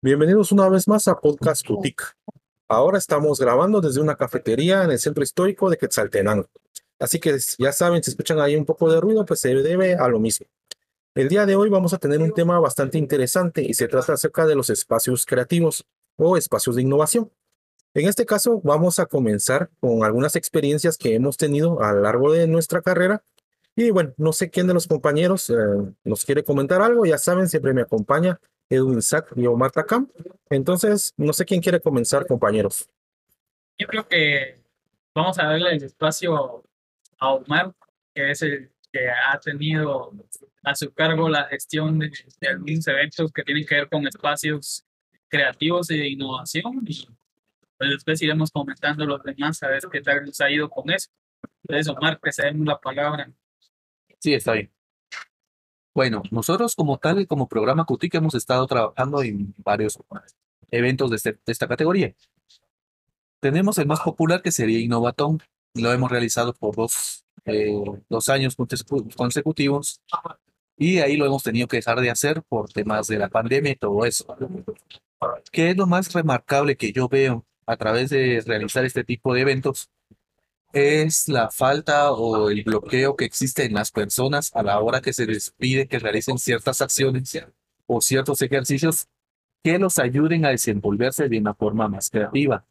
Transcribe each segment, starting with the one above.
Bienvenidos una vez más a Podcast Tutic. Ahora estamos grabando desde una cafetería en el centro histórico de Quetzaltenango. Así que ya saben, si escuchan ahí un poco de ruido, pues se debe a lo mismo. El día de hoy vamos a tener un tema bastante interesante y se trata acerca de los espacios creativos o espacios de innovación. En este caso vamos a comenzar con algunas experiencias que hemos tenido a lo largo de nuestra carrera. Y bueno, no sé quién de los compañeros eh, nos quiere comentar algo. Ya saben, siempre me acompaña Edwin Sack y Omar Takam. Entonces, no sé quién quiere comenzar, compañeros. Yo creo que vamos a darle el espacio a Omar, que es el que ha tenido a su cargo la gestión de, algunos eventos que tienen que ver con espacios creativos e innovación. Y pues después iremos comentando los demás a ver qué tal nos ha ido con eso. Entonces, Omar, que se den la palabra. Sí, está bien. Bueno, nosotros como tal, como programa CUTIC, hemos estado trabajando en varios eventos de, este, esta categoría. Tenemos el más popular que sería Innovatón. Lo hemos realizado por dos, eh, dos años consecutivos y ahí lo hemos tenido que dejar de hacer por temas de la pandemia y todo eso. ¿Qué es lo más remarcable que yo veo a través de realizar este tipo de eventos? Es la falta o el bloqueo que existe en las personas a la hora que se les pide que realicen ciertas acciones o ciertos ejercicios que los ayuden a desenvolverse de una forma más creativa.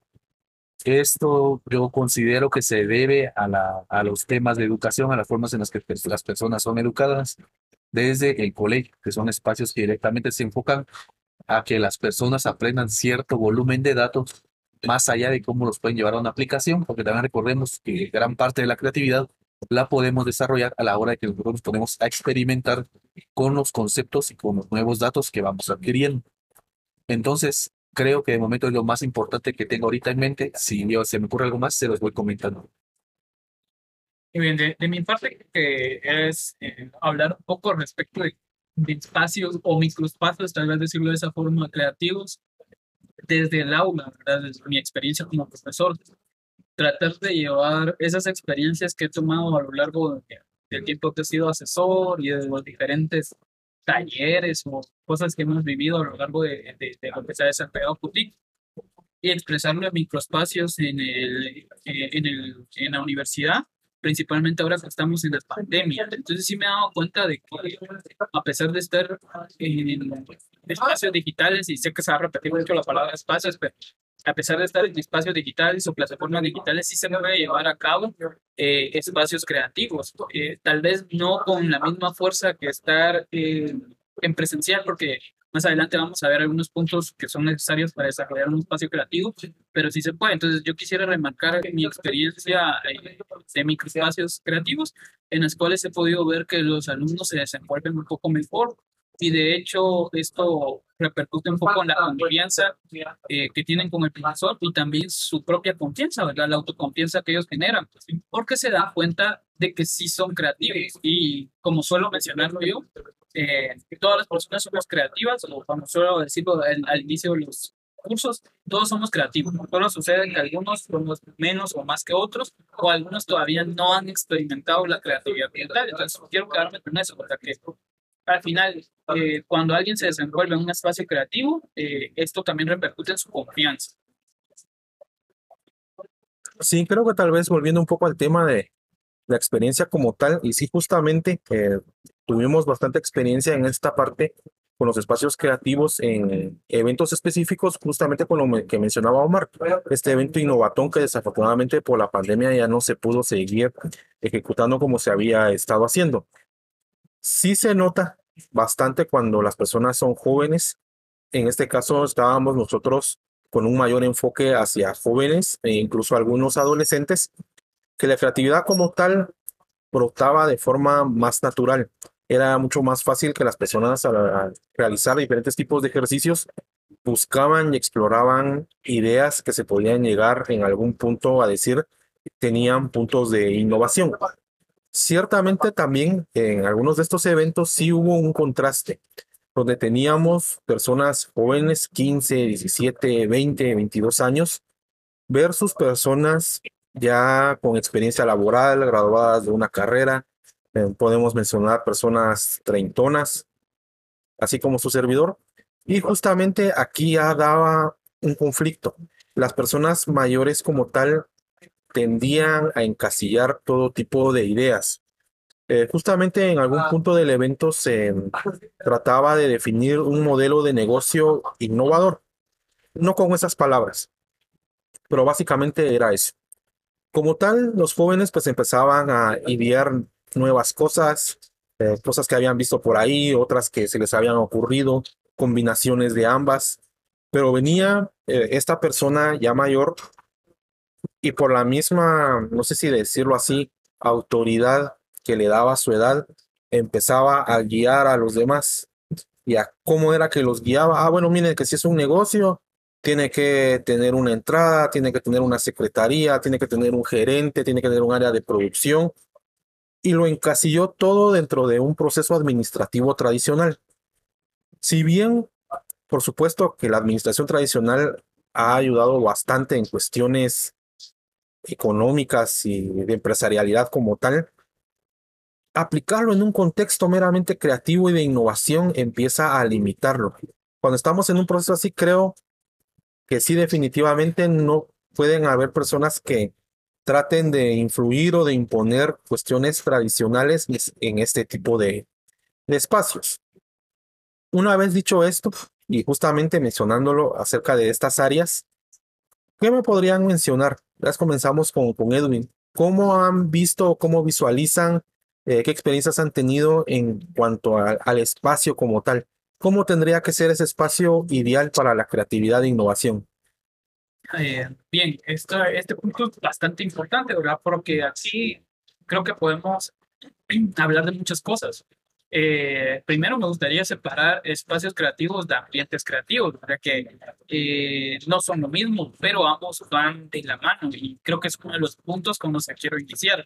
Esto yo considero que se debe a, a los temas de educación, a las formas en las que las personas son educadas desde el colegio, que son espacios que directamente se enfocan a que las personas aprendan cierto volumen de datos más allá de cómo los pueden llevar a una aplicación, porque también recordemos que gran parte de la creatividad la podemos desarrollar a la hora de que nosotros nos ponemos a experimentar con los conceptos y con los nuevos datos que vamos adquiriendo. Entonces, creo que de momento es lo más importante que tengo ahorita en mente. Si yo, se me ocurre algo más, se los voy comentando. Y bien, de, mi parte, que es eh, hablar un poco respecto de, de espacios o microespacios, tal vez decirlo de esa forma, creativos, desde el aula, ¿verdad? desde mi experiencia como profesor, tratar de llevar esas experiencias que he tomado a lo largo del tiempo que he sido asesor y de los diferentes talleres o cosas que hemos vivido a lo largo de, de, lo que se ha desarrollado Putin y expresarlo en microespacios en, el, en, el, en la universidad principalmente ahora que estamos en la pandemia. Entonces sí me he dado cuenta de que a pesar de estar en espacios digitales, y sé que se va a repetir mucho la palabra espacios, pero a pesar de estar en espacios digitales o plataformas digitales, sí se puede llevar a cabo eh, espacios creativos. Eh, tal vez no con la misma fuerza que estar en presencial, porque más adelante vamos a ver algunos puntos que son necesarios para desarrollar un espacio creativo, pero sí se puede. Entonces yo quisiera remarcar mi experiencia eh, de microespacios creativos en las cuales he podido ver que los alumnos se desenvuelven un poco mejor y de hecho esto repercute un poco en la confianza eh, que tienen con el profesor y también su propia confianza, ¿verdad? La autoconfianza que ellos generan, porque se dan cuenta de que sí son creativos y como suelo mencionarlo yo, eh, todas las personas somos creativas, o como suelo decirlo al, inicio de los cursos, todos somos creativos. Solo sucede que algunos somos menos o más que otros, o algunos todavía no han experimentado la creatividad Entonces, quiero quedarme con eso, porque al final, eh, cuando alguien se desenvuelve en un espacio creativo, eh, esto también repercute en su confianza. Sí, creo que tal vez volviendo un poco al tema de la experiencia como tal, y sí, justamente eh, tuvimos bastante experiencia en esta parte con los espacios creativos en eventos específicos, justamente con lo que mencionaba Omar, este evento innovatón que desafortunadamente por la pandemia ya no se pudo seguir ejecutando como se había estado haciendo. Sí se nota bastante cuando las personas son jóvenes. En este caso estábamos nosotros con un mayor enfoque hacia jóvenes e incluso algunos adolescentes, que la creatividad como tal brotaba de forma más natural era mucho más fácil que las personas al, realizar diferentes tipos de ejercicios buscaban y exploraban ideas que se podían llegar en algún punto a decir tenían puntos de innovación. Ciertamente también en algunos de estos eventos sí hubo un contraste, donde teníamos personas jóvenes, 15, 17, 20, 22 años, versus personas ya con experiencia laboral, graduadas de una carrera, eh, podemos mencionar personas treintonas, así como su servidor. Y justamente aquí ya daba un conflicto. Las personas mayores como tal tendían a encasillar todo tipo de ideas. Eh, justamente en algún punto del evento se trataba de definir un modelo de negocio innovador, no con esas palabras, pero básicamente era eso. Como tal, los jóvenes pues empezaban a idear nuevas cosas, eh, cosas que habían visto por ahí, otras que se les habían ocurrido, combinaciones de ambas, pero venía eh, esta persona ya mayor y por la misma, no sé si decirlo así, autoridad que le daba su edad, empezaba a guiar a los demás. ¿Y a cómo era que los guiaba? Ah, bueno, miren que si es un negocio, tiene que tener una entrada, tiene que tener una secretaría, tiene que tener un gerente, tiene que tener un área de producción. Y lo encasilló todo dentro de un proceso administrativo tradicional. Si bien, por supuesto que la administración tradicional ha ayudado bastante en cuestiones económicas y de empresarialidad como tal, aplicarlo en un contexto meramente creativo y de innovación empieza a limitarlo. Cuando estamos en un proceso así, creo que sí definitivamente no pueden haber personas que traten de influir o de imponer cuestiones tradicionales en este tipo de, espacios. Una vez dicho esto, y justamente mencionándolo acerca de estas áreas, ¿qué me podrían mencionar? Ya comenzamos con, con Edwin. ¿Cómo han visto, cómo visualizan, eh, qué experiencias han tenido en cuanto al espacio como tal? ¿Cómo tendría que ser ese espacio ideal para la creatividad e innovación? Eh, bien, esto, este punto es bastante importante, ¿verdad? Porque así creo que podemos hablar de muchas cosas. Eh, primero me gustaría separar espacios creativos de ambientes creativos, ¿verdad? que eh, no son lo mismo, pero ambos van de la mano y creo que es uno de los puntos con los que quiero iniciar.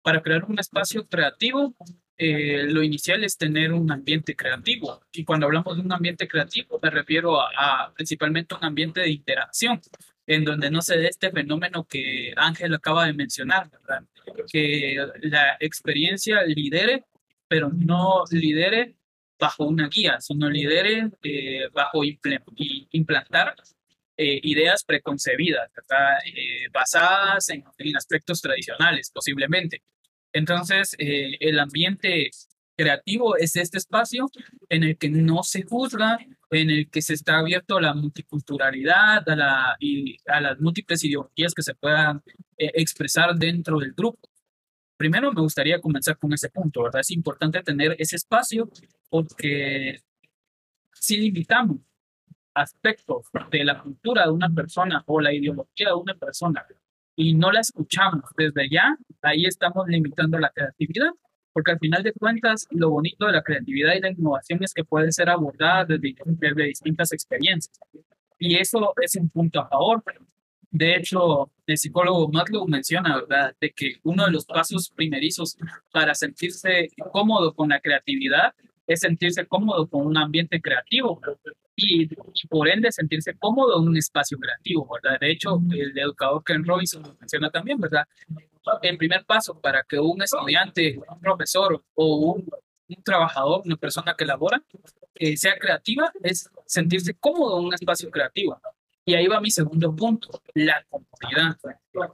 Para crear un espacio creativo, eh, lo inicial es tener un ambiente creativo. Y cuando hablamos de un ambiente creativo, me refiero a, principalmente un ambiente de interacción, en donde no se dé este fenómeno que Ángel acaba de mencionar, que la experiencia lidere pero no lidere bajo una guía, sino lidere eh, bajo implantar eh, ideas preconcebidas, basadas en, aspectos tradicionales, posiblemente. Entonces, el ambiente creativo es este espacio en el que no se juzga, en el que se está abierto a la multiculturalidad, a, y a las múltiples ideologías que se puedan expresar dentro del grupo. Primero me gustaría comenzar con ese punto, ¿verdad? Es importante tener ese espacio porque si limitamos aspectos de la cultura de una persona o la ideología de una persona y no la escuchamos desde ya, ahí estamos limitando la creatividad, porque al final de cuentas lo bonito de la creatividad y la innovación es que puede ser abordada desde, desde distintas experiencias. Y eso es un punto a favor, de hecho, el psicólogo Matlow menciona, ¿verdad?, de que uno de los pasos primerizos para sentirse cómodo con la creatividad es sentirse cómodo con un ambiente creativo y, por ende sentirse cómodo en un espacio creativo, ¿verdad? De hecho, el educador Ken Robinson lo menciona también, ¿verdad? El primer paso para que un estudiante, un profesor o un, un trabajador, una persona que labora, eh, sea creativa, es sentirse cómodo en un espacio creativo. Y ahí va mi segundo punto, la comodidad.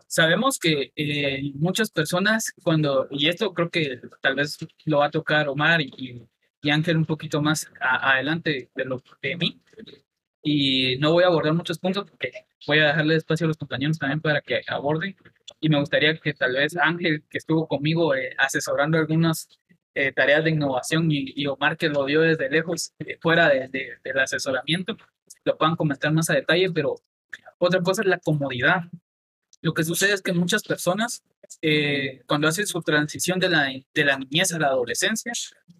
Sabemos que eh, muchas personas cuando, y esto creo que tal vez lo va a tocar Omar y, y Ángel un poquito más adelante de lo de mí, y no voy a abordar muchos puntos porque voy a dejarle espacio a los compañeros también para que aborden, y me gustaría que tal vez Ángel, que estuvo conmigo eh, asesorando algunas eh, tareas de innovación, y, y, Omar, que lo vio desde lejos, fuera de, de, del asesoramiento, lo puedan comentar más a detalle, pero otra cosa es la comodidad. Lo que sucede es que muchas personas, eh, cuando hacen su transición de la, de la niñez a la adolescencia,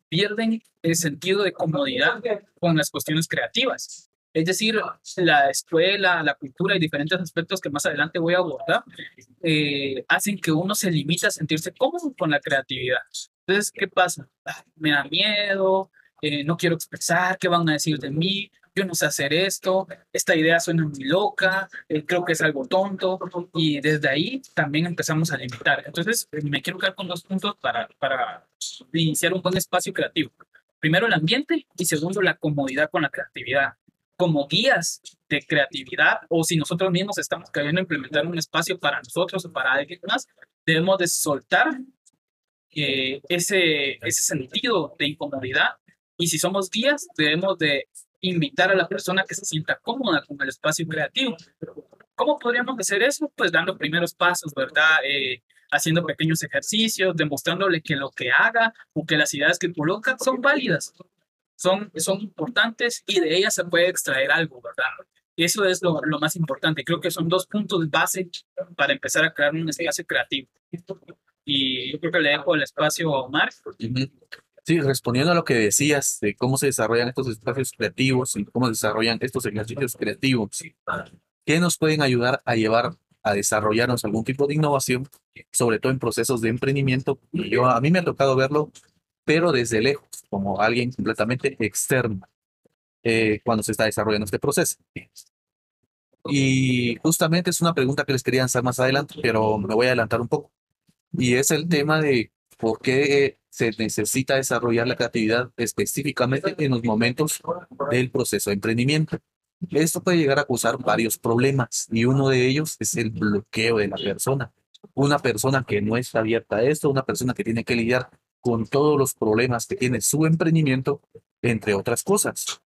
pierden el sentido de comodidad con las cuestiones creativas. Es decir, la escuela, la cultura y diferentes aspectos que más adelante voy a abordar eh, hacen que uno se limite a sentirse cómodo con la creatividad. Entonces, ¿qué pasa? Me da miedo, eh, no quiero expresar, ¿qué van a decir de mí? Yo no sé hacer esto, esta idea suena muy loca, eh, creo que es algo tonto, y desde ahí también empezamos a limitar. Entonces, me quiero quedar con dos puntos para, para iniciar un buen espacio creativo. Primero, el ambiente y segundo, la comodidad con la creatividad. como guías de creatividad o si nosotros mismos estamos queriendo implementar un espacio para nosotros o para alguien más, debemos de soltar eh, ese, ese sentido de incomodidad y si somos guías debemos de invitar a la persona que se sienta cómoda con el espacio creativo. ¿Cómo podríamos hacer eso? Pues dando primeros pasos, ¿verdad? Eh, haciendo pequeños ejercicios, demostrándole que lo que haga o que las ideas que coloca son válidas, son, son importantes y de ellas se puede extraer algo, ¿verdad? Eso es lo, lo más importante. Creo que son dos puntos base para empezar a crear un espacio creativo. Y yo creo que le dejo el espacio a Omar. Sí, respondiendo a lo que decías de cómo se desarrollan estos espacios creativos y cómo se desarrollan estos ejercicios creativos, que nos pueden ayudar a llevar a desarrollarnos algún tipo de innovación, sobre todo en procesos de emprendimiento. Yo, a mí me ha tocado verlo, pero desde lejos, como alguien completamente externo, eh, cuando se está desarrollando este proceso. Y justamente es una pregunta que les quería lanzar más adelante, pero me voy a adelantar un poco. Y es el tema de por qué se necesita desarrollar la creatividad específicamente en los momentos del proceso de emprendimiento. Esto puede llegar a causar varios problemas y uno de ellos es el bloqueo de la persona. Una persona que no está abierta a esto, una persona que tiene que lidiar con todos los problemas que tiene su emprendimiento, entre otras cosas.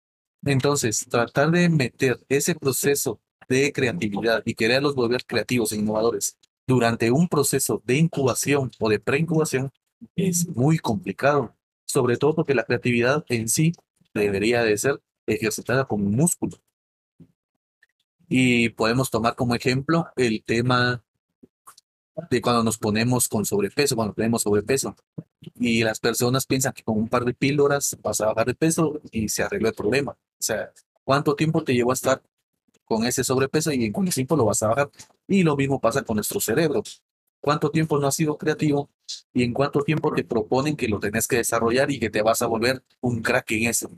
Entonces, tratar de meter ese proceso de creatividad y quererlos volver creativos e innovadores durante un proceso de incubación o de preincubación es muy complicado, sobre todo porque la creatividad en sí debería de ser ejercitada como un músculo. Y podemos tomar como ejemplo el tema de cuando nos ponemos con sobrepeso, cuando tenemos sobrepeso. Y las personas piensan que con un par de píldoras vas a bajar de peso y se arregló el problema. O sea, ¿cuánto tiempo te llevó a estar con ese sobrepeso y en cuánto tiempo lo vas a bajar? Y lo mismo pasa con nuestro cerebro. ¿Cuánto tiempo no has sido creativo y en cuánto tiempo te proponen que lo tenés que desarrollar y que te vas a volver un crack en eso?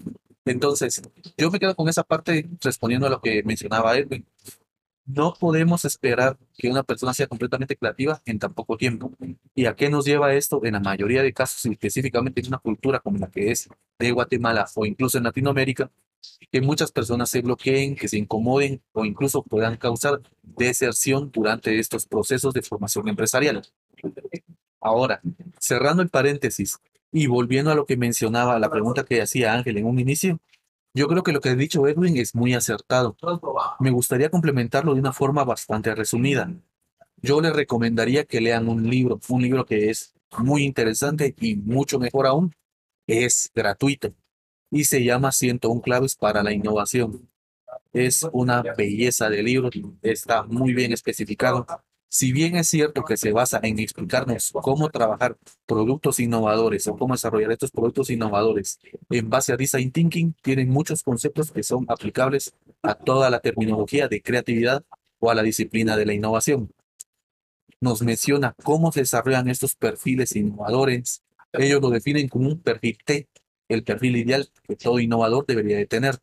Entonces, yo me quedo con esa parte respondiendo a lo que mencionaba Edwin. No podemos esperar que una persona sea completamente creativa en tan poco tiempo. ¿Y a qué nos lleva esto? En la mayoría de casos, específicamente en una cultura como la que es de Guatemala o incluso en Latinoamérica, que muchas personas se bloqueen, que se incomoden o incluso puedan causar deserción durante estos procesos de formación empresarial. Ahora, cerrando el paréntesis, y volviendo a lo que mencionaba, la pregunta que hacía Ángel en un inicio, yo creo que lo que ha dicho Edwin es muy acertado. Me gustaría complementarlo de una forma bastante resumida. Yo les recomendaría que lean un libro, un libro que es muy interesante y mucho mejor aún, es gratuito y se llama 101 claves para la innovación. Es una belleza de libro, está muy bien especificado si bien es cierto que se basa en explicarnos cómo trabajar productos innovadores o cómo desarrollar estos productos innovadores en base a design thinking, tienen muchos conceptos que son aplicables a toda la terminología de creatividad o a la disciplina de la innovación. Nos menciona cómo se desarrollan estos perfiles innovadores. Ellos lo definen como un perfil T, el perfil ideal que todo innovador debería de tener.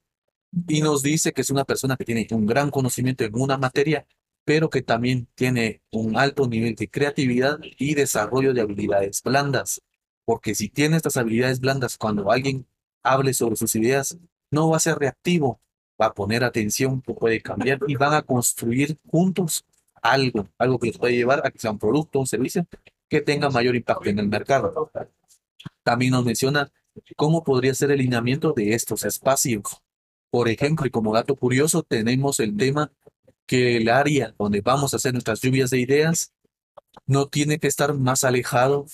Y nos dice que es una persona que tiene un gran conocimiento en una materia pero que también tiene un alto nivel de creatividad y desarrollo de habilidades blandas. Porque si tiene estas habilidades blandas, cuando alguien hable sobre sus ideas, no va a ser reactivo, va a poner atención, puede cambiar y van a construir juntos algo, algo que les puede llevar a que sea un producto, un servicio que tenga mayor impacto en el mercado. También nos menciona cómo podría ser el lineamiento de estos espacios. Por ejemplo, y como dato curioso, tenemos el tema que el área donde vamos a hacer nuestras lluvias de ideas no tiene que estar más alejado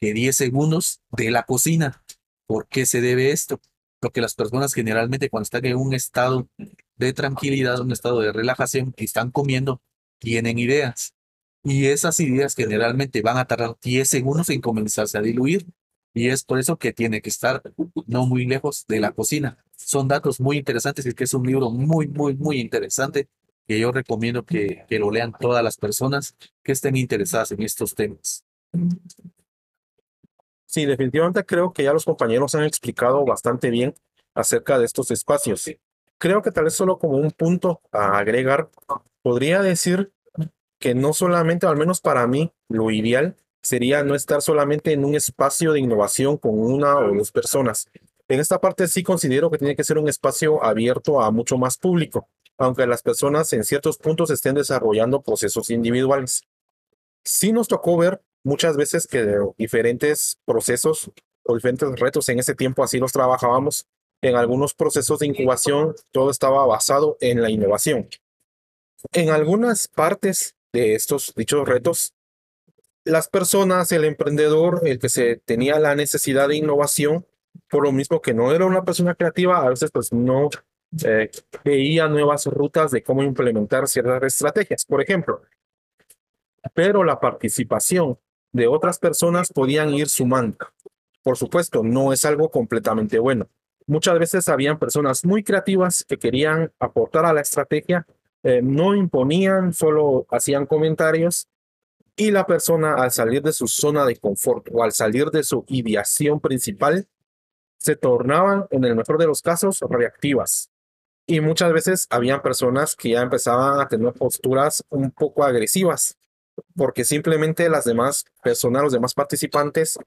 que 10 segundos de la cocina. ¿Por qué se debe esto? Porque las personas generalmente cuando están en un estado de tranquilidad, un estado de relajación, están comiendo, tienen ideas. Y esas ideas generalmente van a tardar 10 segundos en comenzarse a diluir. Y es por eso que tiene que estar no muy lejos de la cocina. Son datos muy interesantes y que es un libro muy, muy, muy interesante que yo recomiendo que, que lo lean todas las personas que estén interesadas en estos temas. Sí, definitivamente creo que ya los compañeros han explicado bastante bien acerca de estos espacios. Creo que tal vez solo como un punto a agregar, podría decir que no solamente, al menos para mí, lo ideal sería no estar solamente en un espacio de innovación con una o dos personas, En esta parte sí considero que tiene que ser un espacio abierto a mucho más público, aunque las personas en ciertos puntos estén desarrollando procesos individuales. Sí nos tocó ver muchas veces que diferentes procesos o diferentes retos en ese tiempo así los trabajábamos. En algunos procesos de incubación todo estaba basado en la innovación. En algunas partes de estos dichos retos, las personas, el emprendedor, el que se tenía la necesidad de innovación, por lo mismo que no era una persona creativa, a veces pues no eh, veía nuevas rutas de cómo implementar ciertas estrategias, por ejemplo. Pero la participación de otras personas podían ir sumando. Por supuesto, no es algo completamente bueno. Muchas veces habían personas muy creativas que querían aportar a la estrategia, eh, no imponían, solo hacían comentarios y la persona al salir de su zona de confort o al salir de su ideación principal, se tornaban, en el mejor de los casos, reactivas. Y muchas veces habían personas que ya empezaban a tener posturas un poco agresivas, porque simplemente las demás personas, los demás participantes,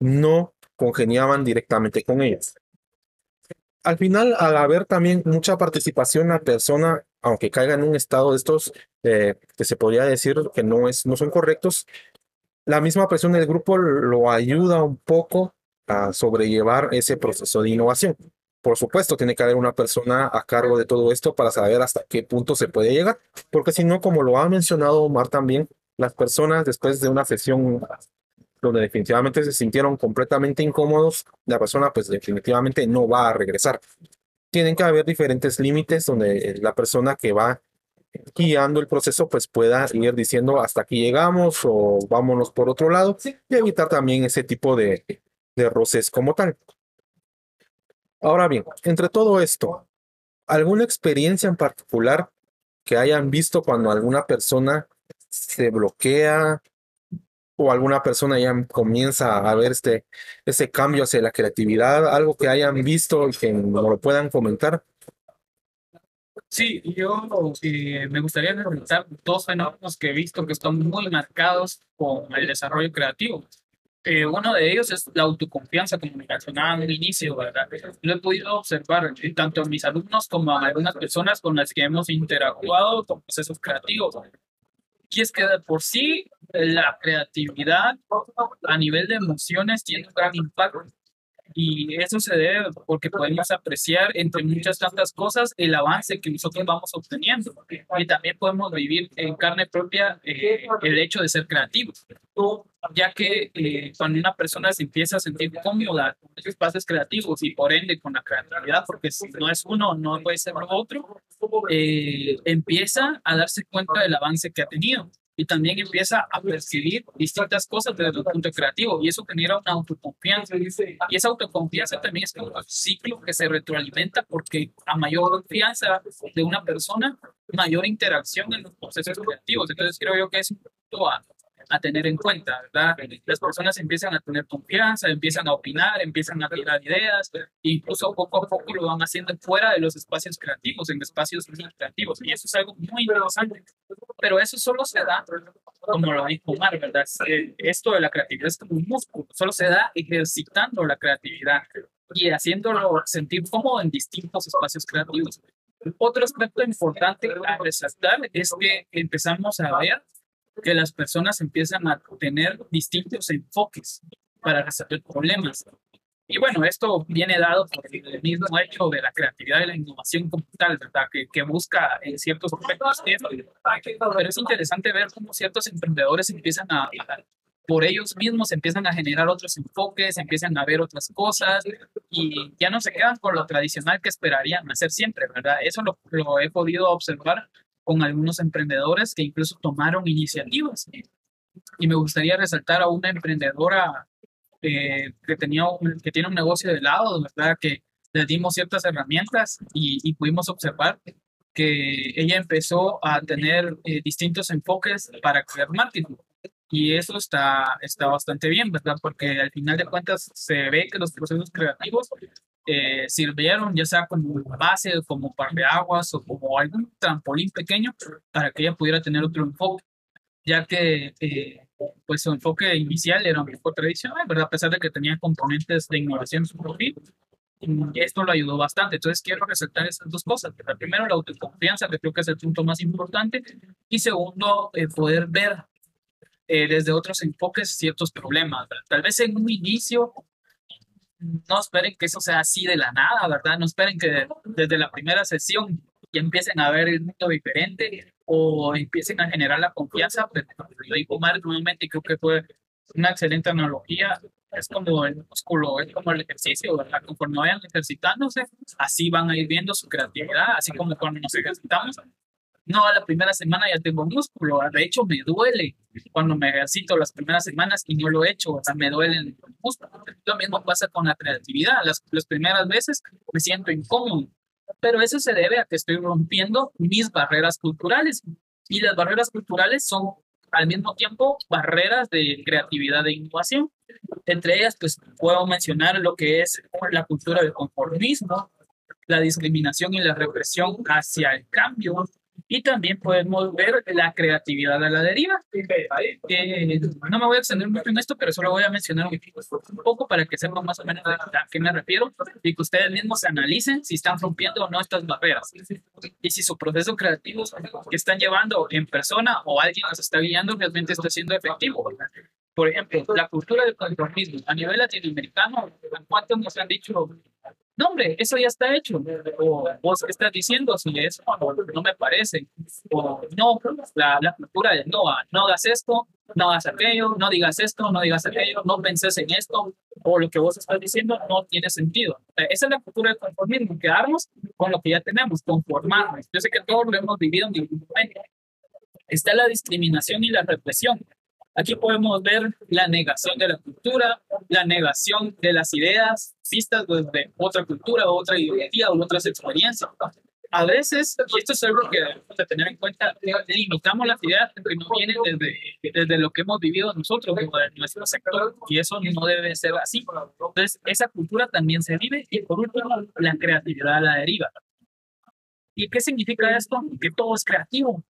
no congeniaban directamente con ellas. Al final, al haber también mucha participación, la persona, aunque caiga en un estado de estos eh, que se podría decir que no, es, no son correctos, la misma presión del grupo lo ayuda un poco a sobrellevar ese proceso de innovación. Por supuesto, tiene que haber una persona a cargo de todo esto para saber hasta qué punto se puede llegar, porque si no, como lo ha mencionado Omar también, las personas después de una sesión donde definitivamente se sintieron completamente incómodos, la persona pues definitivamente no va a regresar. Tienen que haber diferentes límites donde la persona que va guiando el proceso pues pueda ir diciendo hasta aquí llegamos o vámonos por otro lado y evitar también ese tipo de, de roces como tal. Ahora bien, entre todo esto, ¿alguna experiencia en particular que hayan visto cuando alguna persona se bloquea o alguna persona ya comienza a ver este, ese cambio hacia la creatividad, algo que hayan visto y que nos lo puedan comentar. Sí, yo eh, me gustaría comentar dos fenómenos que he visto que están muy marcados con el desarrollo creativo. Eh, uno de ellos es la autoconfianza comunicacional al inicio, ¿verdad? Lo he podido observar tanto en mis alumnos como en algunas personas con las que hemos interactuado con procesos creativos. Y es que de por sí la creatividad a nivel de emociones tiene un gran impacto. Y eso se debe porque podemos apreciar entre muchas tantas cosas el avance que nosotros vamos obteniendo. Y también podemos vivir en carne propia eh, el hecho de ser creativos. Ya que eh, cuando una persona se empieza a sentir cómoda con esos espacios creativos y por ende con la creatividad, porque si no es uno, no puede ser otro, eh, empieza a darse cuenta del avance que ha tenido y también empieza a percibir distintas cosas desde el punto creativo y eso genera una autoconfianza. Y esa autoconfianza también es un ciclo que se retroalimenta porque a mayor confianza de una persona mayor interacción en los procesos creativos. Entonces creo yo que es un punto a, a tener en cuenta, ¿verdad? Las personas empiezan a tener confianza, empiezan a opinar, empiezan a tirar ideas, incluso poco a poco lo van haciendo fuera de los espacios creativos, en espacios creativos, y eso es algo muy interesante. Pero eso solo se da, como lo dijo Omar, ¿verdad? Esto de la creatividad es como un músculo, solo se da ejercitando la creatividad y haciéndolo sentir cómodo en distintos espacios creativos. Otro aspecto importante a resaltar es que empezamos a ver que las personas empiezan a tener distintos enfoques para resolver problemas. Y bueno, esto viene dado por el mismo hecho de la creatividad y la innovación como tal, ¿verdad? Que, que busca en ciertos aspectos Pero es interesante ver cómo ciertos emprendedores empiezan a, por ellos mismos, empiezan a generar otros enfoques, empiezan a ver otras cosas y ya no se quedan con lo tradicional que esperarían hacer siempre, ¿verdad? Eso lo, lo he podido observar con algunos emprendedores que incluso tomaron iniciativas. Y me gustaría resaltar a una emprendedora eh, que, tenía que tiene un negocio de helado, ¿verdad? Que le dimos ciertas herramientas y, pudimos observar que ella empezó a tener eh, distintos enfoques para crear marketing. Y eso está, está bastante bien, ¿verdad? Porque al final de cuentas se ve que los procesos creativos eh, sirvieron ya sea como base, como par de aguas o como algún trampolín pequeño para que ella pudiera tener otro enfoque, ya que eh, pues su enfoque inicial era un poco tradicional, ¿verdad? A pesar de que tenía componentes de innovación en su perfil, esto lo ayudó bastante. Entonces quiero resaltar esas dos cosas. Primero, la autoconfianza, que creo que es el punto más importante. Y segundo, eh, poder ver eh, desde otros enfoques ciertos problemas. Tal vez en un inicio no esperen que eso sea así de la nada, ¿verdad? No esperen que desde la primera sesión ya empiecen a ver el mundo diferente o empiecen a generar la confianza. Pero lo digo mal nuevamente, creo que fue una excelente analogía. Es como el músculo, es como el ejercicio, ¿verdad? Conforme vayan ejercitándose, así van a ir viendo su creatividad, así como cuando nos ejercitamos, no, la primera semana ya tengo músculo, de hecho me duele cuando me ejercito las primeras semanas y no lo he hecho, o sea, me duelen los músculos. Lo mismo pasa con la creatividad, las, las primeras veces me siento incómodo, pero eso se debe a que estoy rompiendo mis barreras culturales y las barreras culturales son al mismo tiempo barreras de creatividad e innovación. Entre ellas, pues puedo mencionar lo que es la cultura del conformismo, la discriminación y la represión hacia el cambio, y también podemos ver la creatividad a la deriva. Eh, no me voy a extender mucho en esto, pero solo voy a mencionar un poco para que sepan más o menos a qué me refiero y que ustedes mismos analicen si están rompiendo o no estas barreras y si su proceso creativo que están llevando en persona o alguien los está guiando realmente está siendo efectivo. Por ejemplo, la cultura del conformismo a nivel latinoamericano, ¿cuántos nos han dicho no, hombre, eso ya está hecho. O vos qué estás diciendo si eso no me parece. O no, la, la cultura de no, no hagas esto, no hagas aquello, no digas esto, no digas aquello, no penses en esto, o lo que vos estás diciendo no tiene sentido. Esa es la cultura del conformismo, quedarnos con lo que ya tenemos, conformarnos. Yo sé que todos lo hemos vivido en algún momento. Está la discriminación y la represión. Aquí podemos ver la negación de la cultura, la negación de las ideas vistas desde otra cultura, otra ideología o otras experiencias. A veces, y esto es algo que debemos de tener en cuenta, limitamos las ideas que no vienen desde, desde lo que hemos vivido nosotros, en nuestro sector, y eso no debe ser así. Entonces, esa cultura también se vive, y por último, la creatividad la deriva. ¿Y qué significa esto? Que todo es creativo,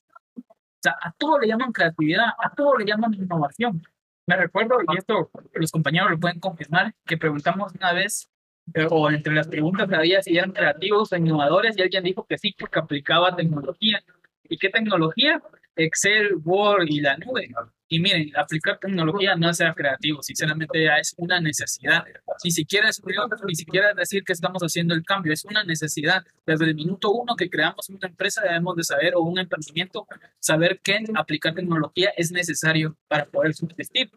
sea, a todo le llaman creatividad, a todo le llaman innovación. Me recuerdo, y esto los compañeros lo pueden confirmar, que preguntamos una vez, eh, o entre las preguntas había si eran creativos o innovadores, y alguien dijo que sí, porque aplicaba tecnología. ¿Y qué tecnología? Excel, Word y la nube. Y miren, aplicar tecnología no sea creativo, sinceramente ya es una necesidad. Ni siquiera es ni siquiera decir que estamos haciendo el cambio, es una necesidad. Desde el minuto uno que creamos una empresa debemos de saber, o un emprendimiento, saber que aplicar tecnología es necesario para poder subsistir.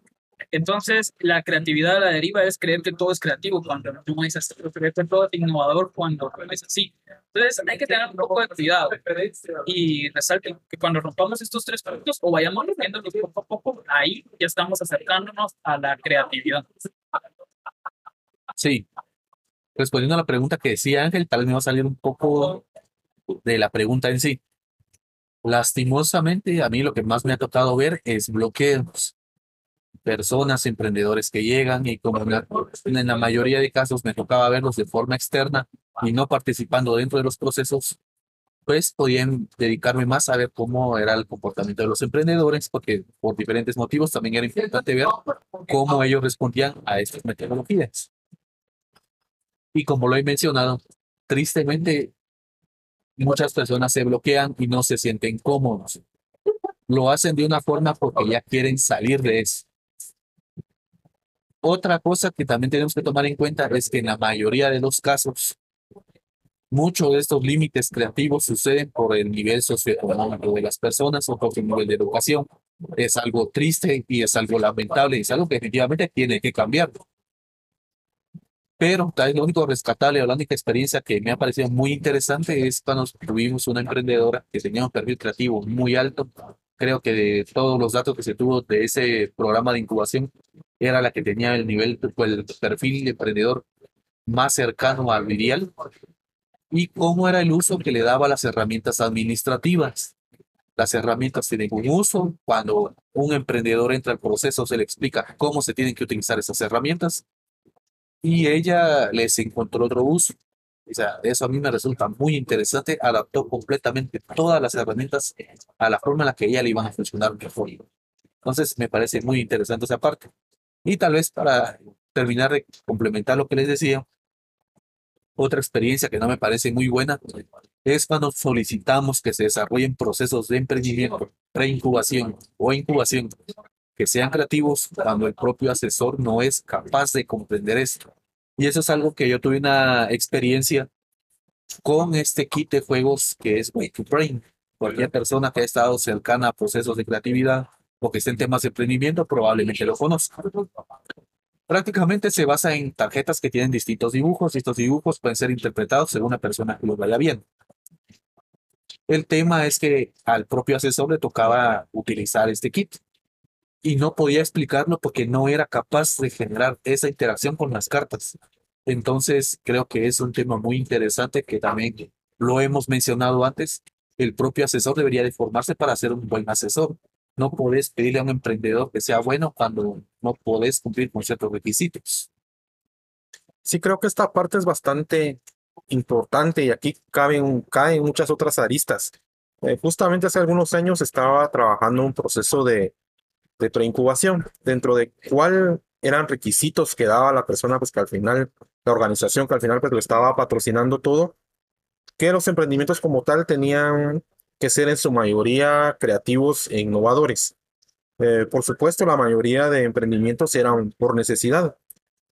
Entonces, la creatividad a la deriva es creer que todo es creativo cuando no es así, creer que todo es innovador cuando es así. Entonces, hay que tener un poco de cuidado y resalten que cuando rompamos estos tres puntos o vayamos rompiéndolos poco a poco, ahí ya estamos acercándonos a la creatividad. Sí. Respondiendo a la pregunta que decía Ángel, tal vez me va a salir un poco de la pregunta en sí. Lastimosamente, a mí lo que más me ha tocado ver es bloqueos personas, emprendedores que llegan y como en la mayoría de casos me tocaba verlos de forma externa y no participando dentro de los procesos, pues podían dedicarme más a ver cómo era el comportamiento de los emprendedores, porque por diferentes motivos también era importante ver cómo ellos respondían a estas metodologías. Y como lo he mencionado, tristemente muchas personas se bloquean y no se sienten cómodos. Lo hacen de una forma porque ya quieren salir de eso. Otra cosa que también tenemos que tomar en cuenta es que en la mayoría de los casos, muchos de estos límites creativos suceden por el nivel socioeconómico de las personas o por el nivel de educación. Es algo triste y es algo lamentable y es algo que definitivamente tiene que cambiar. Pero tal vez lo único rescatable o la única experiencia que me ha parecido muy interesante es cuando tuvimos una emprendedora que tenía un perfil creativo muy alto. Creo que de todos los datos que se tuvo de ese programa de incubación, era la que tenía el nivel, pues, el perfil de emprendedor más cercano al ideal y cómo era el uso que le daba las herramientas administrativas. Las herramientas tienen un uso. Cuando un emprendedor entra al proceso, se le explica cómo se tienen que utilizar esas herramientas y ella les encontró otro uso. O sea, eso a mí me resulta muy interesante. Adaptó completamente todas las herramientas a la forma en la que ella le iban a funcionar mejor. Entonces, me parece muy interesante esa parte. Y tal vez para terminar de complementar lo que les decía, Otra experiencia que no me parece muy buena es cuando solicitamos que se desarrollen procesos de emprendimiento, preincubación o incubación que sean creativos cuando el propio asesor no es capaz de comprender esto. Y eso es algo que yo tuve una experiencia con este kit de juegos que es Way to Brain. Cualquier persona que ha estado cercana a procesos de creatividad o que esté en temas de emprendimiento probablemente lo conozca. Prácticamente se basa en tarjetas que tienen distintos dibujos y estos dibujos pueden ser interpretados según una persona que lo vaya bien. El tema es que al propio asesor le tocaba utilizar este kit y no podía explicarlo porque no era capaz de generar esa interacción con las cartas. Entonces, creo que es un tema muy interesante que también lo hemos mencionado antes. El propio asesor debería de formarse para ser un buen asesor. No podés pedirle a un emprendedor que sea bueno cuando no podés cumplir con ciertos requisitos. Sí, creo que esta parte es bastante importante y aquí caen muchas otras aristas. Eh, justamente hace algunos años estaba trabajando un proceso de, de preincubación, dentro de cuál eran requisitos que daba la persona, pues que al final, la organización que al final pues lo estaba patrocinando todo, que los emprendimientos como tal tenían que ser en su mayoría creativos e innovadores. Eh, por supuesto, la mayoría de emprendimientos eran por necesidad.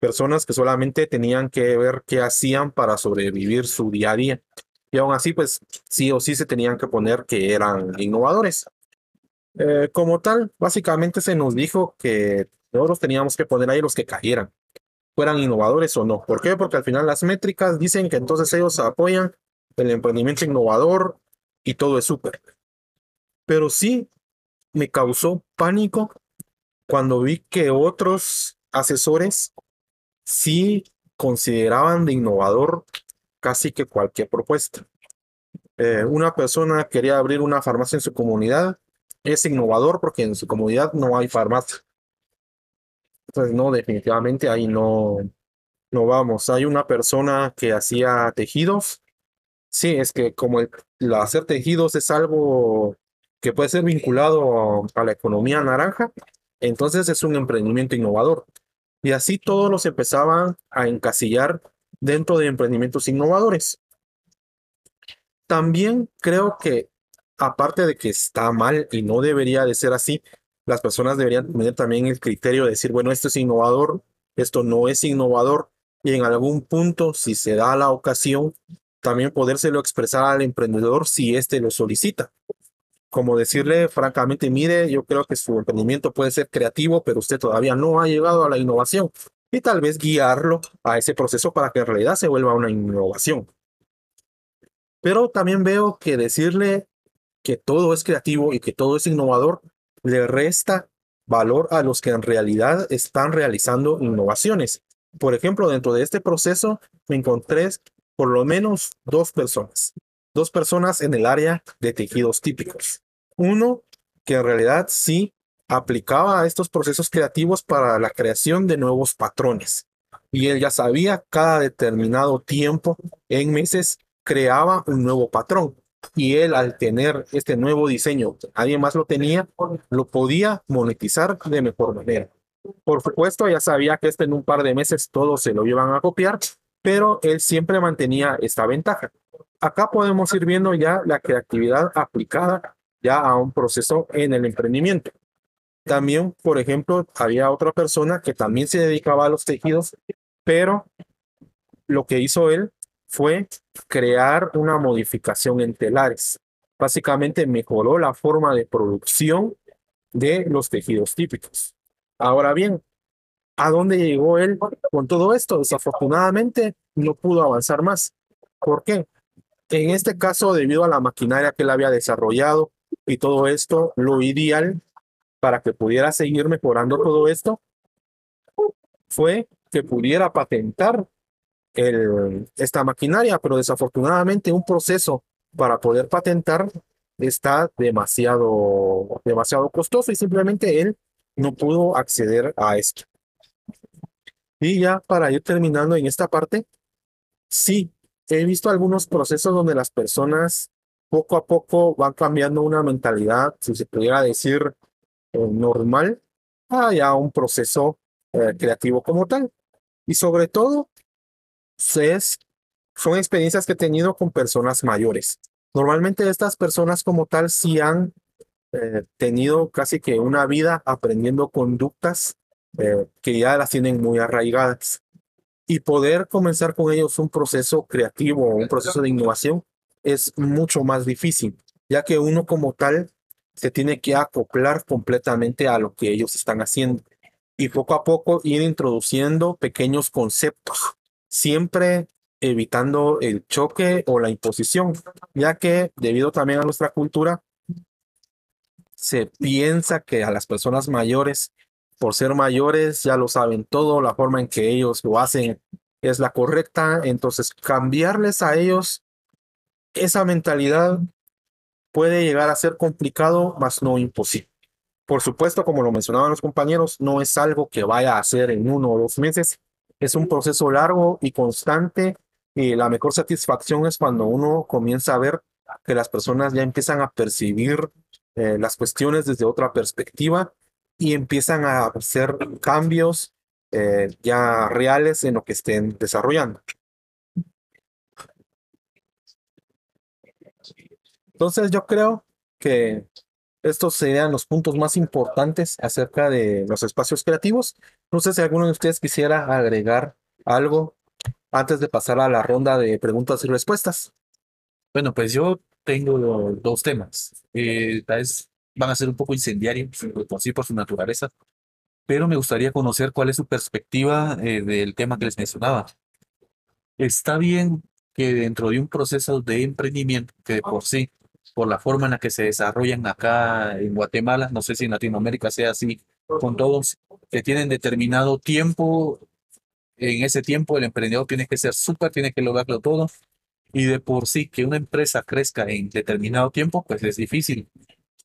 Personas que solamente tenían que ver qué hacían para sobrevivir su día a día. Y aún así, pues sí o sí se tenían que poner que eran innovadores. Eh, como tal, básicamente se nos dijo que nosotros teníamos que poner ahí los que cayeran, fueran innovadores o no. ¿Por qué? Porque al final las métricas dicen que entonces ellos apoyan el emprendimiento innovador y todo es súper. Pero sí me causó pánico cuando vi que otros asesores sí consideraban de innovador casi que cualquier propuesta. Eh, una persona quería abrir una farmacia en su comunidad, es innovador porque en su comunidad no hay farmacia. Entonces, no, definitivamente ahí no, no vamos. Hay una persona que hacía tejidos Sí, es que como el, hacer tejidos es algo que puede ser vinculado a, la economía naranja, entonces es un emprendimiento innovador. Y así todos los empezaban a encasillar dentro de emprendimientos innovadores. También creo que, aparte de que está mal y no debería de ser así, las personas deberían tener también el criterio de decir, bueno, esto es innovador, esto no es innovador, y en algún punto, si se da la ocasión, también podérselo expresar al emprendedor si éste lo solicita. Como decirle francamente, mire, yo creo que su emprendimiento puede ser creativo, pero usted todavía no ha llegado a la innovación. Y tal vez guiarlo a ese proceso para que en realidad se vuelva una innovación. Pero también veo que decirle que todo es creativo y que todo es innovador le resta valor a los que en realidad están realizando innovaciones. Por ejemplo, dentro de este proceso me encontré por lo menos dos personas. Dos personas en el área de tejidos típicos. Uno que en realidad sí aplicaba estos procesos creativos para la creación de nuevos patrones. Y él ya sabía cada determinado tiempo, en meses, creaba un nuevo patrón. Y él al tener este nuevo diseño, alguien más lo tenía, lo podía monetizar de mejor manera. Por supuesto, ya sabía que este en un par de meses todos se lo iban a copiar pero él siempre mantenía esta ventaja. Acá podemos ir viendo ya la creatividad aplicada ya a un proceso en el emprendimiento. También, por ejemplo, había otra persona que también se dedicaba a los tejidos, pero lo que hizo él fue crear una modificación en telares. Básicamente mejoró la forma de producción de los tejidos típicos. Ahora bien, ¿A dónde llegó él con todo esto? Desafortunadamente no pudo avanzar más. ¿Por qué? En este caso, debido a la maquinaria que él había desarrollado y todo esto, lo ideal para que pudiera seguir mejorando todo esto fue que pudiera patentar el, esta maquinaria, pero desafortunadamente un proceso para poder patentar está demasiado, demasiado costoso y simplemente él no pudo acceder a esto. Y ya para ir terminando en esta parte, sí, he visto algunos procesos donde las personas poco a poco van cambiando una mentalidad, si se pudiera decir, eh, normal, a ya un proceso eh, creativo como tal. Y sobre todo, es son experiencias que he tenido con personas mayores. Normalmente estas personas como tal sí han eh, tenido casi que una vida aprendiendo conductas eh, que ya las tienen muy arraigadas. Y poder comenzar con ellos un proceso creativo, un proceso de innovación, es mucho más difícil, ya que uno como tal se tiene que acoplar completamente a lo que ellos están haciendo y poco a poco ir introduciendo pequeños conceptos, siempre evitando el choque o la imposición, ya que debido también a nuestra cultura, se piensa que a las personas mayores, por ser mayores, ya lo saben todo, la forma en que ellos lo hacen es la correcta, entonces cambiarles a ellos esa mentalidad puede llegar a ser complicado, mas no imposible. Por supuesto, como lo mencionaban los compañeros, no es algo que vaya a hacer en uno o dos meses. Es un proceso largo y constante y la mejor satisfacción es cuando uno comienza a ver que las personas ya empiezan a percibir eh, las cuestiones desde otra perspectiva y empiezan a hacer cambios eh, ya reales en lo que estén desarrollando. Entonces yo creo que estos serían los puntos más importantes acerca de los espacios creativos. No sé si alguno de ustedes quisiera agregar algo antes de pasar a la ronda de preguntas y respuestas. Bueno, pues yo tengo dos temas. Eh, tal vez van a ser un poco incendiarios, por sí por su naturaleza, pero me gustaría conocer cuál es su perspectiva eh, del tema que les mencionaba. Está bien que dentro de un proceso de emprendimiento, que por sí por la forma en la que se desarrollan acá en Guatemala, no sé si en Latinoamérica sea así, con todos que tienen determinado tiempo, en ese tiempo el emprendedor tiene que ser súper, tiene que lograrlo todo, y de por sí que una empresa crezca en determinado tiempo, pues es difícil.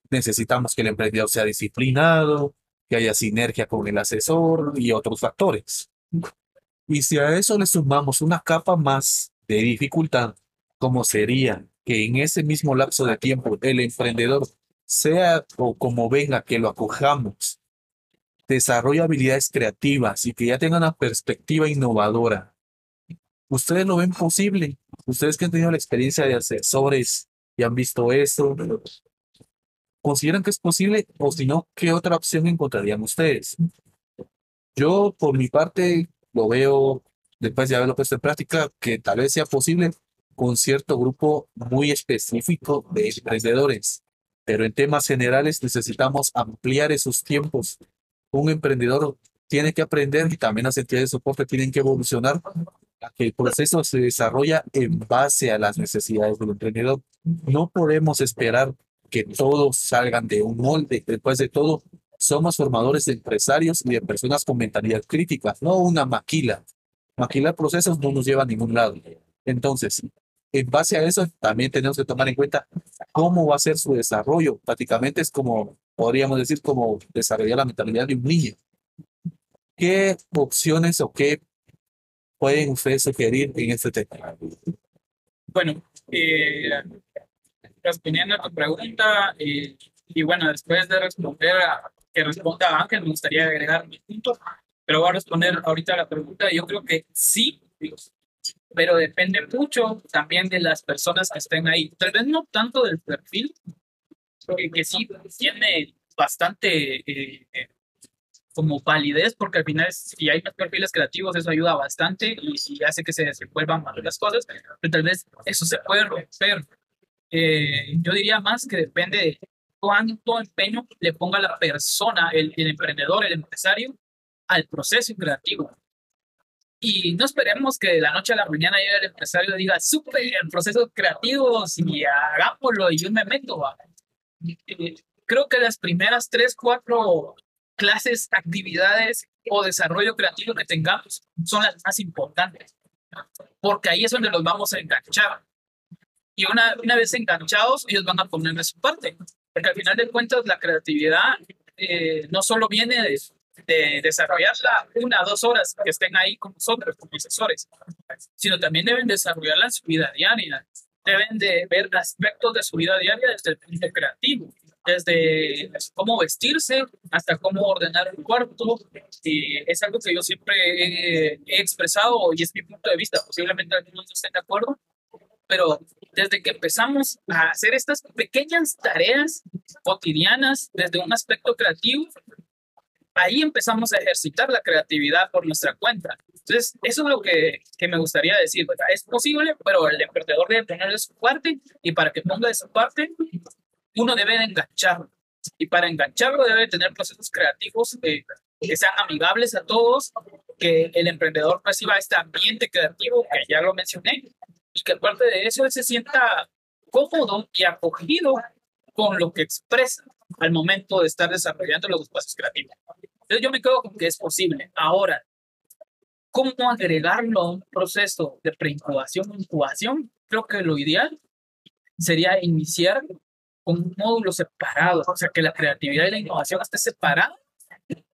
Necesitamos que el emprendedor sea disciplinado, que haya sinergia con el asesor y otros factores. Y si a eso le sumamos una capa más de dificultad, como sería que en ese mismo lapso de tiempo el emprendedor, sea o como venga que lo acojamos, desarrolla habilidades creativas y que ya tenga una perspectiva innovadora. ¿Ustedes lo ven posible? ¿Ustedes que han tenido la experiencia de asesores y han visto eso? ¿Consideran que es posible o si no, qué otra opción encontrarían ustedes? Yo, por mi parte, lo veo, después de haberlo puesto en práctica, que tal vez sea posible, con cierto grupo muy específico de emprendedores, pero en temas generales necesitamos ampliar esos tiempos. Un emprendedor tiene que aprender y también las entidades de soporte tienen que evolucionar a que el proceso se desarrolla en base a las necesidades del emprendedor. No podemos esperar que todos salgan de un molde. Después de todo, somos formadores de empresarios y de personas con mentalidad crítica, no una maquila. Maquilar procesos no nos lleva a ningún lado. Entonces, en base a eso, también tenemos que tomar en cuenta cómo va a ser su desarrollo. Prácticamente es como, podríamos decir, como desarrollar la mentalidad de un niño. ¿Qué opciones o qué pueden ustedes sugerir en este tema? Bueno, eh, respondiendo a tu pregunta, eh, y bueno, después de responder a que responda Ángel, me gustaría agregar mi punto, pero voy a responder ahorita a la pregunta. Yo creo que sí, pero depende mucho también de las personas que estén ahí. Tal vez no tanto del perfil, que, que sí tiene bastante eh, como validez, porque al final si hay más perfiles creativos eso ayuda bastante y, hace que se desenvuelvan más las cosas, pero tal vez eso se puede romper. Eh, yo diría más que depende de cuánto empeño le ponga la persona, el, el emprendedor, el empresario, al proceso creativo. Y no esperemos que de la noche a la mañana llegue el empresario y diga, súper, procesos creativos y hagámoslo y yo me meto. Creo que las primeras tres, cuatro clases, actividades o desarrollo creativo que tengamos son las más importantes, porque ahí es donde los vamos a enganchar. Y una, una vez enganchados, ellos van a poner de su parte, porque al final de cuentas la creatividad eh, no solo viene de, de desarrollarla una o dos horas que estén ahí con nosotros, como asesores, sino también deben desarrollarla en su vida diaria. Deben de ver aspectos de su vida diaria desde el punto creativo. desde cómo vestirse hasta cómo ordenar un cuarto. Y es algo que yo siempre he, he expresado y es mi punto de vista. Posiblemente algunos no estén de acuerdo, pero desde que empezamos a hacer estas pequeñas tareas cotidianas desde un aspecto creativo, ahí empezamos a ejercitar la creatividad por nuestra cuenta. Entonces, eso es lo que, que me gustaría decir. Es posible, pero el emprendedor debe tener de su parte y para que ponga de su parte, uno debe de engancharlo. Y para engancharlo debe tener procesos creativos que sean amigables a todos, que el emprendedor reciba este ambiente creativo que ya lo mencioné y que aparte de eso se sienta cómodo y acogido con lo que expresa al momento de estar desarrollando los espacios creativos. Entonces yo me quedo con que es posible. Ahora, ¿cómo agregarlo a un proceso de preincubación o incubación? Creo que lo ideal sería iniciar con un módulo separado, o sea, que la creatividad y la innovación esté separada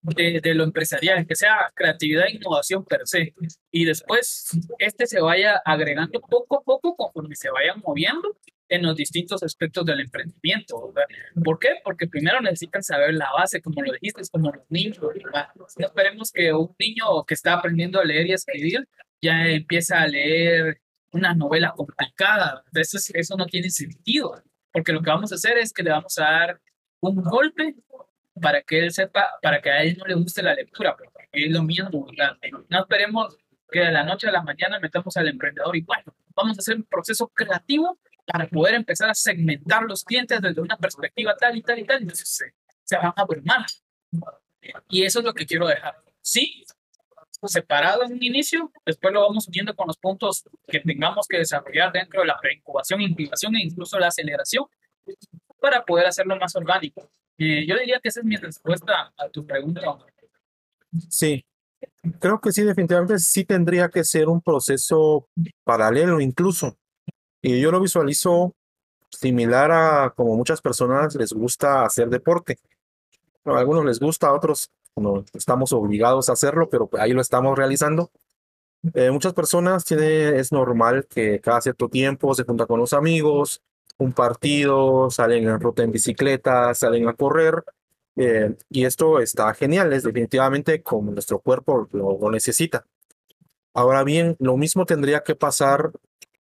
de, de, lo empresarial, que sea creatividad e innovación per se. Y después este se vaya agregando poco a poco conforme se vayan moviendo en los distintos aspectos del emprendimiento. ¿Por qué? Porque primero necesitan saber la base, como lo dijiste, es como los niños. No esperemos que un niño que está aprendiendo a leer y a escribir ya empieza a leer una novela complicada. Eso, eso no tiene sentido, porque lo que vamos a hacer es que le vamos a dar un golpe para que él sepa, para que a él no le guste la lectura, porque es lo mismo. No esperemos que de la noche a la mañana metamos al emprendedor y bueno, vamos a hacer un proceso creativo para poder empezar a segmentar los clientes desde una perspectiva tal y tal y tal, entonces se, se van a abrumar. Y eso es lo que quiero dejar. Sí, separado en un inicio, después lo vamos uniendo con los puntos que tengamos que desarrollar dentro de la preincubación, incubación e incluso la aceleración para poder hacerlo más orgánico. Eh, yo diría que esa es mi respuesta a tu pregunta. Sí, creo que sí, definitivamente sí tendría que ser un proceso paralelo incluso, y yo lo visualizo similar a como muchas personas les gusta hacer deporte. a algunos les gusta, a otros no estamos obligados a hacerlo, pero ahí lo estamos realizando. Eh, muchas personas tiene, es normal que cada cierto tiempo se junta con los amigos, un partido, salen en ruta en bicicleta, salen a correr. Eh, y esto está genial, es definitivamente como nuestro cuerpo lo necesita. Ahora bien, lo mismo tendría que pasar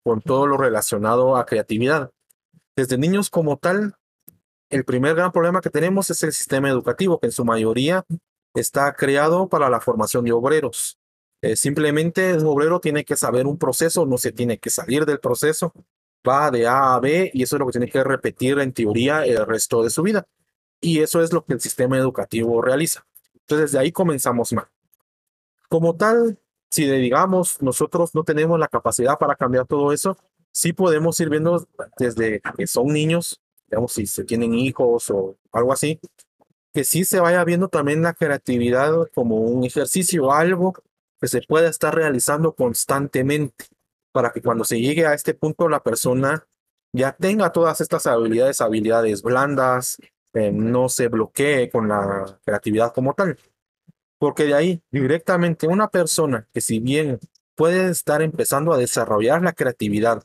con todo lo relacionado a creatividad. Desde niños como tal, el primer gran problema que tenemos es el sistema educativo, que en su mayoría está creado para la formación de obreros. Eh, simplemente un obrero tiene que saber un proceso, no se tiene que salir del proceso, va de A a B y eso es lo que tiene que repetir en teoría el resto de su vida. Y eso es lo que el sistema educativo realiza. Entonces, de ahí comenzamos mal. Como tal, si digamos nosotros no tenemos la capacidad para cambiar todo eso, sí podemos ir viendo desde que son niños, digamos, si se tienen hijos o algo así, que sí se vaya viendo también la creatividad como un ejercicio, algo que se pueda estar realizando constantemente, para que cuando se llegue a este punto la persona ya tenga todas estas habilidades, habilidades blandas, eh, no se bloquee con la creatividad como tal. Porque de ahí directamente una persona que si bien puede estar empezando a desarrollar la creatividad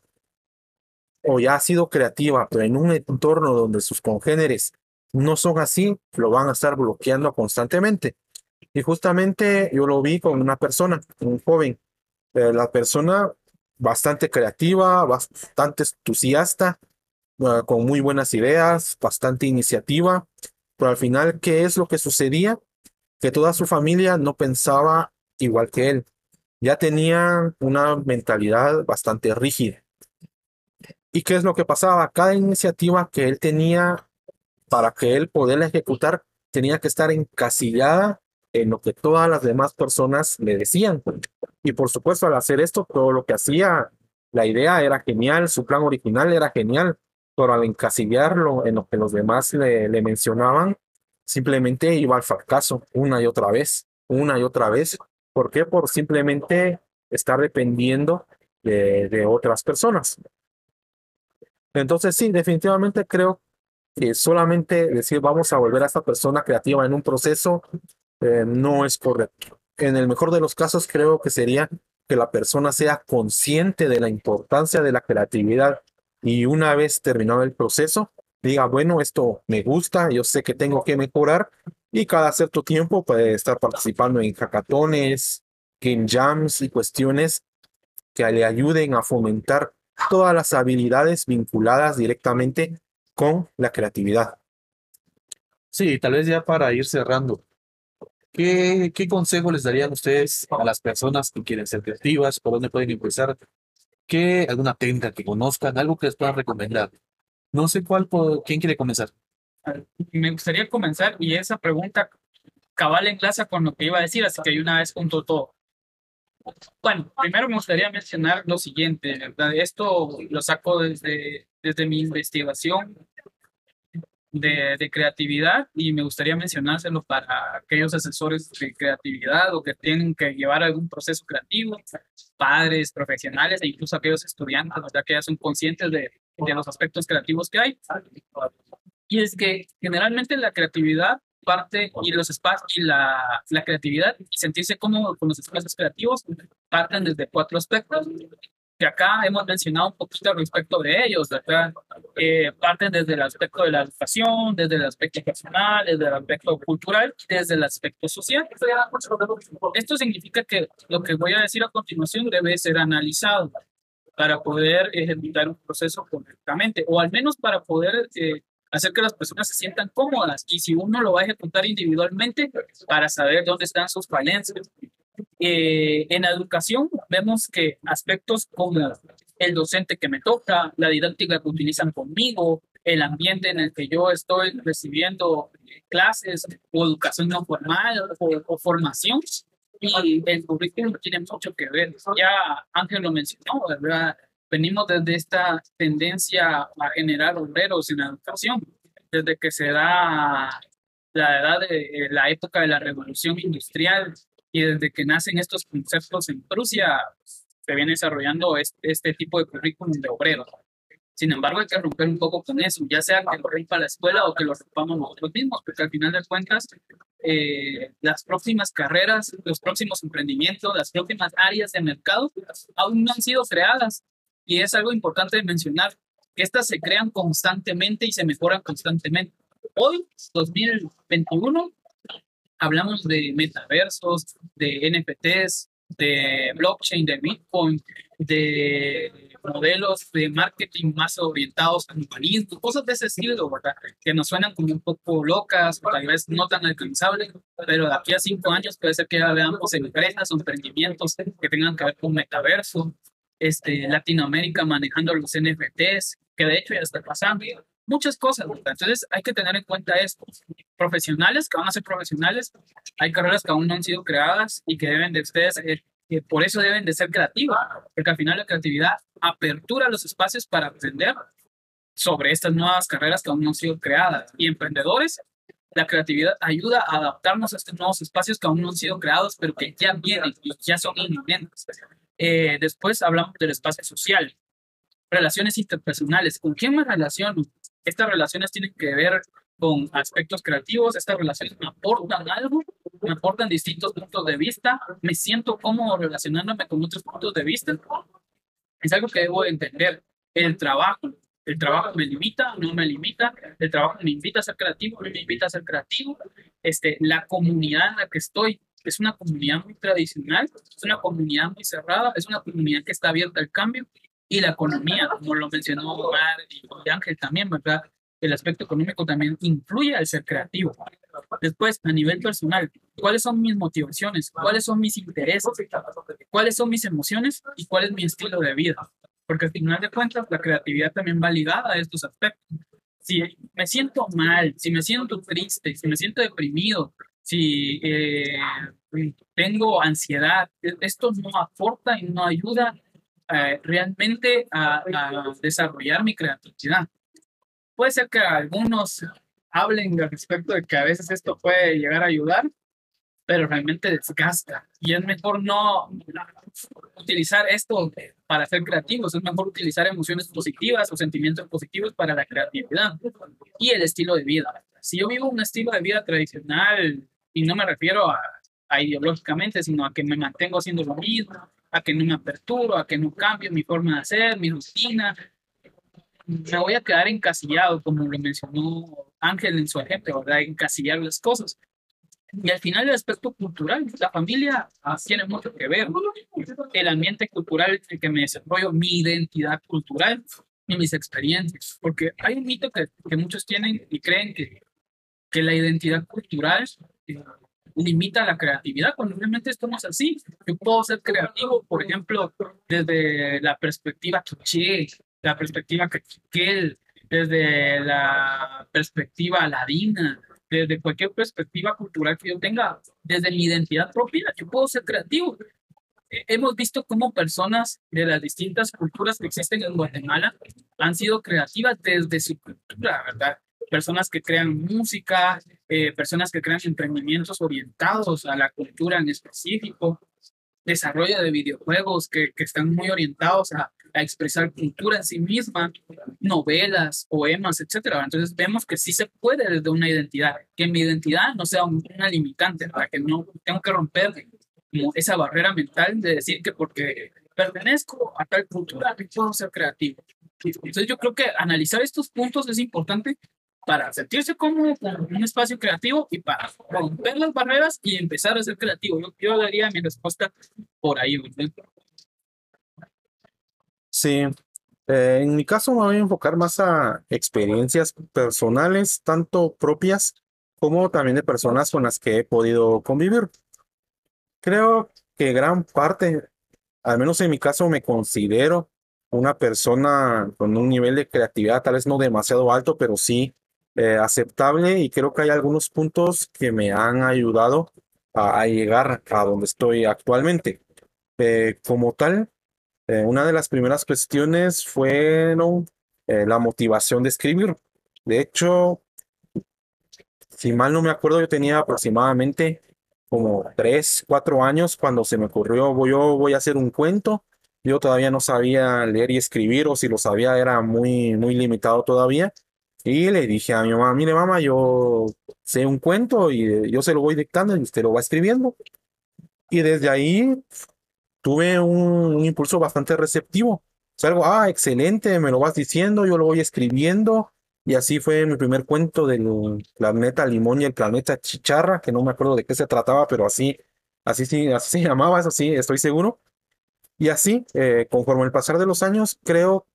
o ya ha sido creativa, pero en un entorno donde sus congéneres no son así, lo van a estar bloqueando constantemente. Y justamente yo lo vi con una persona, un joven, eh, la persona bastante creativa, bastante entusiasta, uh, con muy buenas ideas, bastante iniciativa, pero al final, ¿qué es lo que sucedía? Que toda su familia no pensaba igual que él. Ya tenía una mentalidad bastante rígida. ¿Y qué es lo que pasaba? Cada iniciativa que él tenía para que él pudiera ejecutar tenía que estar encasillada en lo que todas las demás personas le decían. Y por supuesto, al hacer esto, todo lo que hacía, la idea era genial, su plan original era genial, pero al encasillarlo en lo que los demás le, le mencionaban, simplemente iba al fracaso una y otra vez, una y otra vez. ¿Por qué? Por simplemente estar dependiendo de, otras personas. Entonces sí, definitivamente creo que solamente decir vamos a volver a esta persona creativa en un proceso eh, no es correcto. En el mejor de los casos creo que sería que la persona sea consciente de la importancia de la creatividad y una vez terminado el proceso, diga, bueno, esto me gusta, yo sé que tengo que mejorar y cada cierto tiempo puede estar participando en hackatones, game jams y cuestiones que le ayuden a fomentar todas las habilidades vinculadas directamente con la creatividad. Sí, tal vez ya para ir cerrando, ¿qué, qué consejo les darían ustedes a las personas que quieren ser creativas? ¿Por dónde pueden empezar? ¿Qué, alguna técnica que conozcan? ¿Algo que les puedan recomendar? No sé cuál, ¿quién quiere comenzar? Me gustaría comenzar y esa pregunta cabal enlaza con lo que iba a decir, así que de una vez junto todo. Bueno, primero me gustaría mencionar lo siguiente. Esto lo saco desde, desde mi investigación de, de creatividad y me gustaría mencionárselo para aquellos asesores de creatividad o que tienen que llevar algún proceso creativo, padres, profesionales e incluso aquellos estudiantes, ¿verdad? Que ya son conscientes de, de los aspectos creativos que hay. Y es que generalmente la creatividad parte y los espacios y la, la creatividad y sentirse cómodo con los espacios creativos parten desde cuatro aspectos que acá hemos mencionado un poquito respecto de ellos, ¿verdad? Eh, parten desde el aspecto de la educación, desde el aspecto personal, desde el aspecto cultural desde el aspecto social. Esto significa que lo que voy a decir a continuación debe ser analizado para poder ejecutar un proceso correctamente, o al menos para poder eh, hacer que las personas se sientan cómodas y si uno lo va a ejecutar individualmente para saber dónde están sus falencias. Eh, en educación vemos que aspectos como el docente que me toca, la didáctica que utilizan conmigo, el ambiente en el que yo estoy recibiendo clases o educación no formal o, o formación, y el currículum tiene mucho que ver. Ya Ángel lo mencionó, ¿verdad? Venimos desde esta tendencia a generar obreros en la educación, desde que se da la edad de eh, la época de la revolución industrial y desde que nacen estos conceptos en Prusia, se viene desarrollando este, este tipo de currículum de obreros. Sin embargo, hay que romper un poco con eso, ya sea que lo rompa la escuela o que lo rompamos nosotros mismos, porque al final de cuentas, eh, las próximas carreras, los próximos emprendimientos, las próximas áreas de mercado aún no han sido creadas. Y es algo importante de mencionar, que estas se crean constantemente y se mejoran constantemente. Hoy, 2021, hablamos de metaversos, de NFTs, de blockchain, de Bitcoin, de modelos de marketing más orientados al humanismo, cosas de ese estilo, ¿verdad? Que nos suenan como un poco locas, tal vez no tan alcanzables, pero de aquí a cinco años puede ser que ya veamos empresas emprendimientos que tengan que ver con metaverso, este, Latinoamérica manejando los NFTs, que de hecho ya está pasando, muchas cosas, ¿verdad? Entonces hay que tener en cuenta esto. Profesionales que van a ser profesionales, hay carreras que aún no han sido creadas y que deben de ustedes, eh, por eso deben de ser creativas, porque al final la creatividad apertura los espacios para aprender sobre estas nuevas carreras que aún no han sido creadas. Y emprendedores, la creatividad ayuda a adaptarnos a estos nuevos espacios que aún no han sido creados, pero que ya vienen y ya son inminentes. Eh, después hablamos del espacio social, relaciones interpersonales. ¿Con quién me relaciono? Estas relaciones tienen que ver con aspectos creativos, estas relaciones me aportan algo, me aportan distintos puntos de vista, me siento cómodo relacionándome con otros puntos de vista. Es algo que debo entender. El trabajo, el trabajo me limita, no me limita, el trabajo me invita a ser creativo, me invita a ser creativo. Este, la comunidad en la que estoy es una comunidad muy tradicional, es una comunidad muy cerrada, es una comunidad que está abierta al cambio y la economía, como lo mencionó Omar y Ángel también, ¿verdad? El aspecto económico también influye al ser creativo. Después, a nivel personal, ¿cuáles son mis motivaciones? ¿Cuáles son mis intereses? ¿Cuáles son mis emociones? ¿Y cuál es mi estilo de vida? Porque al final de cuentas, la creatividad también va ligada a estos aspectos. Si me siento mal, si me siento triste, si me siento deprimido, si eh, tengo ansiedad, esto no aporta y no ayuda eh, realmente a, a, desarrollar mi creatividad. Puede ser que algunos hablen al respecto de que a veces esto puede llegar a ayudar, pero realmente desgasta. Y es mejor no utilizar esto para ser creativos, es mejor utilizar emociones positivas o sentimientos positivos para la creatividad y el estilo de vida. Si yo vivo un estilo de vida tradicional, y no me refiero a, a ideológicamente, sino a que me mantengo haciendo lo mismo, a que no me aperturo, a que no cambio mi forma de hacer, mi rutina. me voy a quedar encasillado, como lo mencionó Ángel en su ejemplo, ¿verdad? Encasillar las cosas. Y al final el aspecto cultural, la familia tiene mucho que ver. El ambiente cultural en el que me desarrollo, mi identidad cultural y mis experiencias. Porque hay un mito que, que muchos tienen y creen que, que la identidad cultural eh, limita la creatividad, cuando realmente estamos así. Yo puedo ser creativo, por ejemplo, desde la perspectiva quiché, la perspectiva que desde la perspectiva ladina, desde cualquier perspectiva cultural que yo tenga, desde mi identidad propia, yo puedo ser creativo. Hemos visto cómo personas de las distintas culturas que existen en Guatemala han sido creativas desde su cultura, ¿verdad? Personas que crean música, eh, personas que crean emprendimientos orientados a la cultura en específico, desarrollo de videojuegos que, que están muy orientados a, a, expresar cultura en sí misma, novelas, poemas, etcétera. Entonces vemos que sí se puede desde una identidad, que mi identidad no sea una limitante, para que no tengo que romper como esa barrera mental de decir que porque pertenezco a tal cultura puedo ser creativo. Entonces yo creo que analizar estos puntos es importante para sentirse cómodo con un espacio creativo y para romper las barreras y empezar a ser creativo. Yo, yo daría mi respuesta por ahí. Sí, eh, en mi caso me voy a enfocar más a experiencias personales, tanto propias como también de personas con las que he podido convivir. Creo que gran parte, al menos en mi caso, me considero una persona con un nivel de creatividad tal vez no demasiado alto, pero sí eh, aceptable y creo que hay algunos puntos que me han ayudado a, llegar a donde estoy actualmente. Eh, como tal, eh, una de las primeras cuestiones fueron la motivación de escribir. De hecho, si mal no me acuerdo, yo tenía aproximadamente como tres, cuatro años cuando se me ocurrió, yo voy a hacer un cuento. Yo todavía no sabía leer y escribir, o si lo sabía era muy, muy limitado todavía. Y le dije a mi mamá, mire mamá, yo sé un cuento y yo se lo voy dictando y usted lo va escribiendo. Y desde ahí tuve un, impulso bastante receptivo. O sea, algo, ah, excelente, me lo vas diciendo, yo lo voy escribiendo. Y así fue mi primer cuento del planeta Limón y el planeta Chicharra, que no me acuerdo de qué se trataba, pero así, así, sí, así se llamaba, eso sí, estoy seguro. Y así, eh, conforme el pasar de los años, creo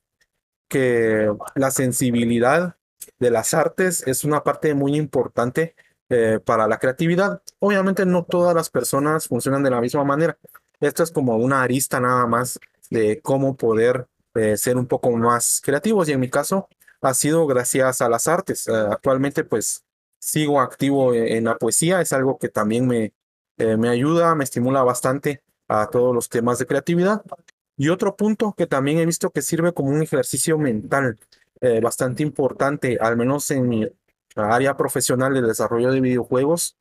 que la sensibilidad de las artes es una parte muy importante eh, para la creatividad. Obviamente no todas las personas funcionan de la misma manera. Esto es como una arista nada más de cómo poder eh, ser un poco más creativos y en mi caso ha sido gracias a las artes. Eh, actualmente pues sigo activo en, la poesía, es algo que también me, me ayuda, me estimula bastante a todos los temas de creatividad. Y otro punto que también he visto que sirve como un ejercicio mental eh, bastante importante, al menos en mi área profesional de desarrollo de videojuegos,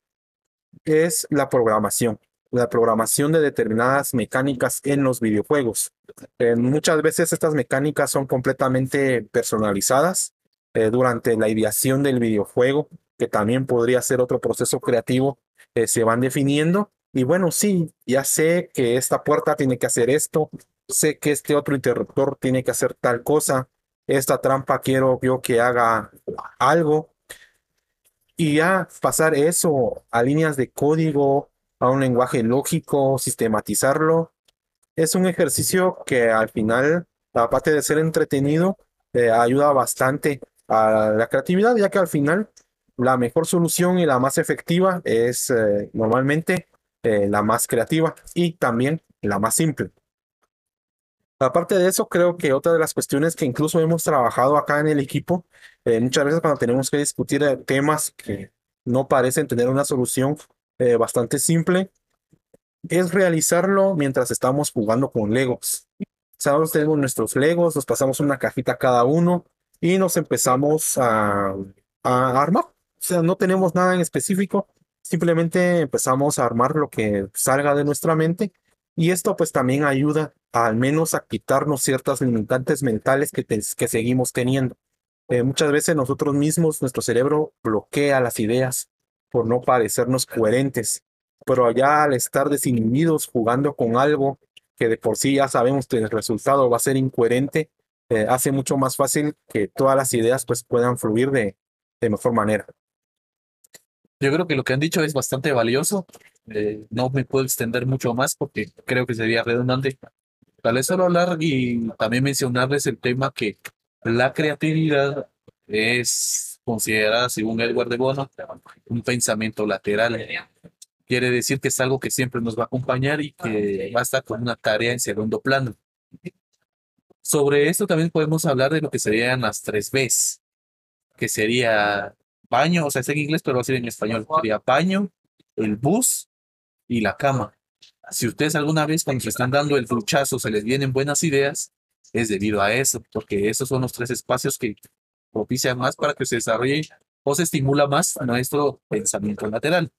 es la programación, la programación de determinadas mecánicas en los videojuegos. Eh, muchas veces estas mecánicas son completamente personalizadas eh, durante la ideación del videojuego, que también podría ser otro proceso creativo, se van definiendo. Y bueno, sí, ya sé que esta puerta tiene que hacer esto, sé que este otro interruptor tiene que hacer tal cosa, esta trampa quiero yo que haga algo. Y ya pasar eso a líneas de código, a un lenguaje lógico, sistematizarlo, es un ejercicio que al final, aparte de ser entretenido, eh, ayuda bastante a la creatividad, ya que al final la mejor solución y la más efectiva es eh, normalmente eh, la más creativa y también la más simple. Aparte de eso, creo que otra de las cuestiones que incluso hemos trabajado acá en el equipo, eh, muchas veces cuando tenemos que discutir eh, temas que no parecen tener una solución eh, bastante simple, es realizarlo mientras estamos jugando con Legos. Sabemos, tenemos nuestros Legos, nos pasamos una cajita cada uno y nos empezamos a, a armar. O sea, no tenemos nada en específico, simplemente empezamos a armar lo que salga de nuestra mente y esto pues también ayuda al menos a quitarnos ciertas limitantes mentales que, que seguimos teniendo. Eh, muchas veces nosotros mismos, nuestro cerebro bloquea las ideas por no parecernos coherentes, pero allá al estar desinhibidos jugando con algo que de por sí ya sabemos que el resultado va a ser incoherente, eh, hace mucho más fácil que todas las ideas pues puedan fluir de, de mejor manera. Yo creo que lo que han dicho es bastante valioso. Eh, no me puedo extender mucho más porque creo que sería redundante. Tal vez solo hablar y también mencionarles el tema que la creatividad es considerada, según Edward de Bono, un pensamiento lateral. Quiere decir que es algo que siempre nos va a acompañar y que va a estar con una tarea en segundo plano. Sobre esto también podemos hablar de lo que serían las tres Bs, que sería baño, o sea, es en inglés, pero va a ser en español. Sería baño, el bus y la cama. Si ustedes alguna vez cuando se están dando el duchazo se les vienen buenas ideas, es debido a eso, porque esos son los tres espacios que propician más para que se desarrolle o se estimula más nuestro pensamiento lateral.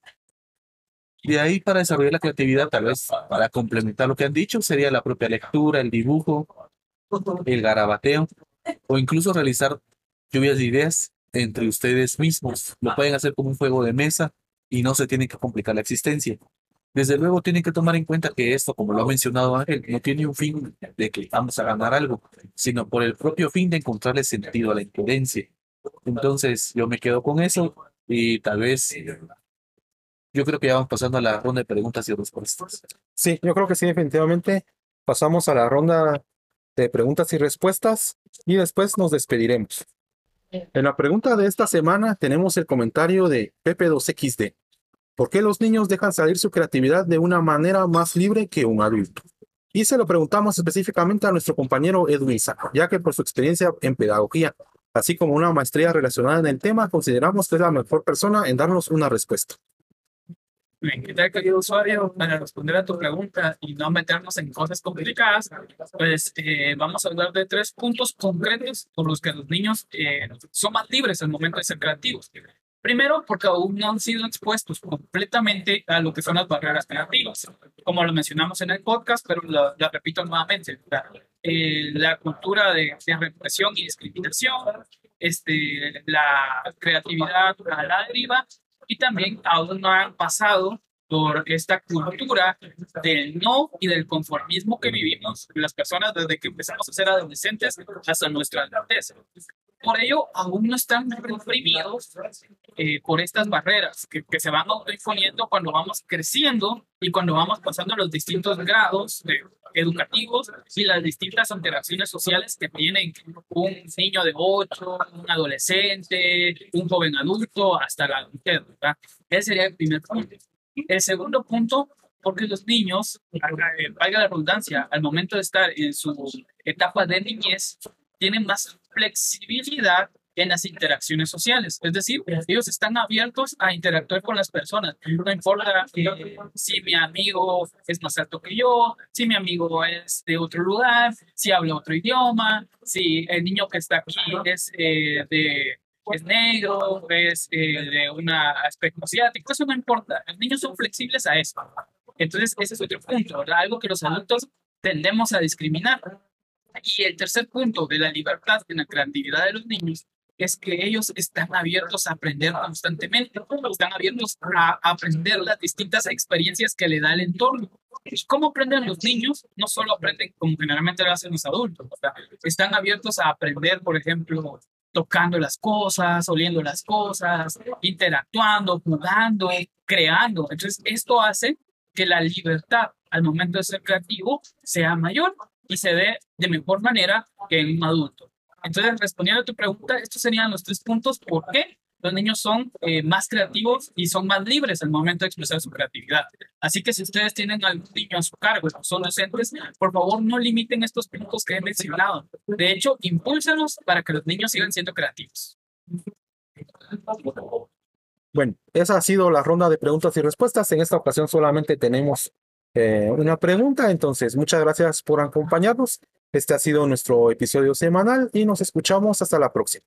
De ahí para desarrollar la creatividad, tal vez para complementar lo que han dicho, sería la propia lectura, el dibujo, el garabateo o incluso realizar lluvias de ideas entre ustedes mismos. Lo pueden hacer como un juego de mesa y no se tiene que complicar la existencia. Desde luego tienen que tomar en cuenta que esto, como lo ha mencionado Ángel, no tiene un fin de que vamos a ganar algo, sino por el propio fin de encontrarle sentido a la imprudencia. Entonces, yo me quedo con eso y tal vez yo creo que ya vamos pasando a la ronda de preguntas y respuestas. Sí, yo creo que sí, definitivamente. Pasamos a la ronda de preguntas y respuestas y después nos despediremos. En la pregunta de esta semana tenemos el comentario de Pepe2XD. ¿Por qué los niños dejan salir su creatividad de una manera más libre que un adulto? Y se lo preguntamos específicamente a nuestro compañero Edwin ya que por su experiencia en pedagogía, así como una maestría relacionada en el tema, consideramos que es la mejor persona en darnos una respuesta. ¿Qué tal, querido usuario? Para responder a tu pregunta y no meternos en cosas complicadas, pues eh, vamos a hablar de tres puntos concretos por los que los niños eh, son más libres al momento de ser creativos. Primero, porque aún no han sido expuestos completamente a lo que son las barreras creativas, como lo mencionamos en el podcast, pero lo, repito nuevamente. La, eh, la cultura de, de, represión y discriminación, este, la creatividad a la deriva, y también aún no han pasado por esta cultura del no y del conformismo que vivimos las personas desde que empezamos a ser adolescentes hasta nuestra adultez. Por ello, aún no están reprimidos eh, por estas barreras que, que se van imponiendo cuando vamos creciendo y cuando vamos pasando los distintos grados educativos y las distintas interacciones sociales que tienen un niño de 8, un adolescente, un joven adulto, hasta la adultez. Ese sería el primer punto. El segundo punto, porque los niños, valga la redundancia, al momento de estar en su etapa de niñez, tienen más flexibilidad en las interacciones sociales. Es decir, ellos están abiertos a interactuar con las personas. No importa si mi amigo es más alto que yo, si mi amigo es de otro lugar, si habla otro idioma, si el niño que está aquí es eh, de es negro, es eh, de un aspecto asiático, eso no importa. Los niños son flexibles a eso. Entonces, ese es otro punto, Algo que los adultos tendemos a discriminar. Y el tercer punto de la libertad en la creatividad de los niños es que ellos están abiertos a aprender constantemente, están abiertos a aprender las distintas experiencias que le da el entorno. ¿Cómo aprenden los niños? No solo aprenden como generalmente lo hacen los adultos, están abiertos a aprender, por ejemplo, tocando las cosas, oliendo las cosas, interactuando, jugando, creando. Entonces, esto hace que la libertad al momento de ser creativo sea mayor y se dé de mejor manera que en un adulto. Entonces, respondiendo a tu pregunta, estos serían los tres puntos por qué los niños son eh, más creativos y son más libres al momento de expresar su creatividad. Así que si ustedes tienen algún niño a su cargo son docentes, por favor no limiten estos puntos que he mencionado. De hecho, impúlsanos para que los niños sigan siendo creativos. Bueno, esa ha sido la ronda de preguntas y respuestas. En esta ocasión solamente tenemos eh, una pregunta. Entonces, muchas gracias por acompañarnos. Este ha sido nuestro episodio semanal y nos escuchamos hasta la próxima.